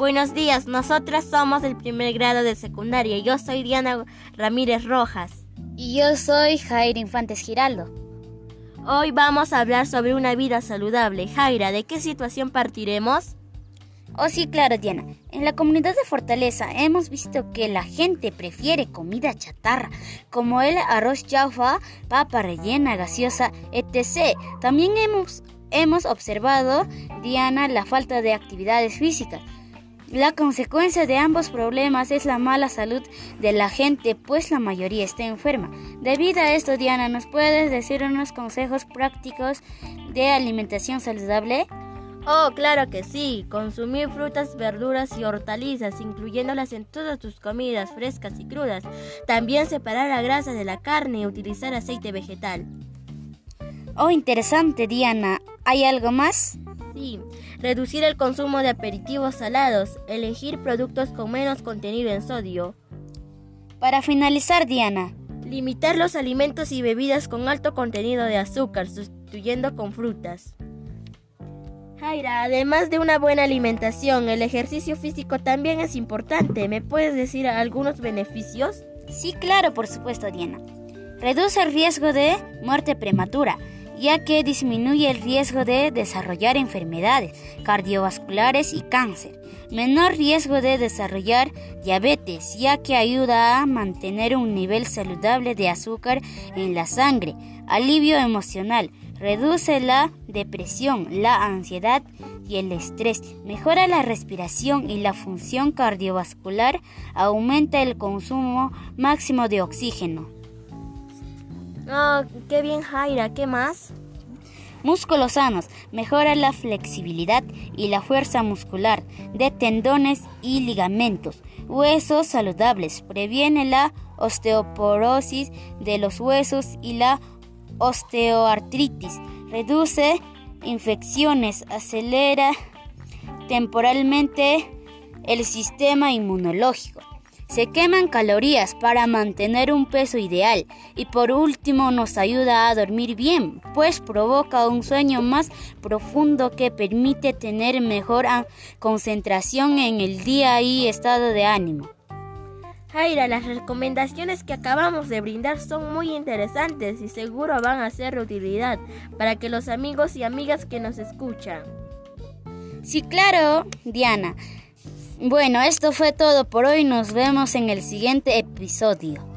Buenos días, nosotras somos del primer grado de secundaria. Yo soy Diana Ramírez Rojas. Y yo soy Jair Infantes Giraldo. Hoy vamos a hablar sobre una vida saludable. Jaira, ¿de qué situación partiremos? Oh sí, claro, Diana. En la comunidad de Fortaleza hemos visto que la gente prefiere comida chatarra, como el arroz chaufa, papa rellena, gaseosa, etc. También hemos, hemos observado, Diana, la falta de actividades físicas. La consecuencia de ambos problemas es la mala salud de la gente, pues la mayoría está enferma. Debido a esto, Diana, ¿nos puedes decir unos consejos prácticos de alimentación saludable? Oh, claro que sí. Consumir frutas, verduras y hortalizas, incluyéndolas en todas tus comidas frescas y crudas. También separar la grasa de la carne y utilizar aceite vegetal. Oh, interesante, Diana. ¿Hay algo más? Reducir el consumo de aperitivos salados, elegir productos con menos contenido en sodio. Para finalizar, Diana. Limitar los alimentos y bebidas con alto contenido de azúcar, sustituyendo con frutas. Jaira, además de una buena alimentación, el ejercicio físico también es importante. ¿Me puedes decir algunos beneficios? Sí, claro, por supuesto, Diana. Reduce el riesgo de muerte prematura ya que disminuye el riesgo de desarrollar enfermedades cardiovasculares y cáncer. Menor riesgo de desarrollar diabetes, ya que ayuda a mantener un nivel saludable de azúcar en la sangre. Alivio emocional. Reduce la depresión, la ansiedad y el estrés. Mejora la respiración y la función cardiovascular. Aumenta el consumo máximo de oxígeno. Oh, qué bien Jaira, ¿qué más? Músculos sanos, mejora la flexibilidad y la fuerza muscular de tendones y ligamentos. Huesos saludables, previene la osteoporosis de los huesos y la osteoartritis. Reduce infecciones, acelera temporalmente el sistema inmunológico. Se queman calorías para mantener un peso ideal y por último nos ayuda a dormir bien, pues provoca un sueño más profundo que permite tener mejor concentración en el día y estado de ánimo. Jaira, las recomendaciones que acabamos de brindar son muy interesantes y seguro van a ser de utilidad para que los amigos y amigas que nos escuchan. Sí, claro, Diana. Bueno, esto fue todo por hoy. Nos vemos en el siguiente episodio.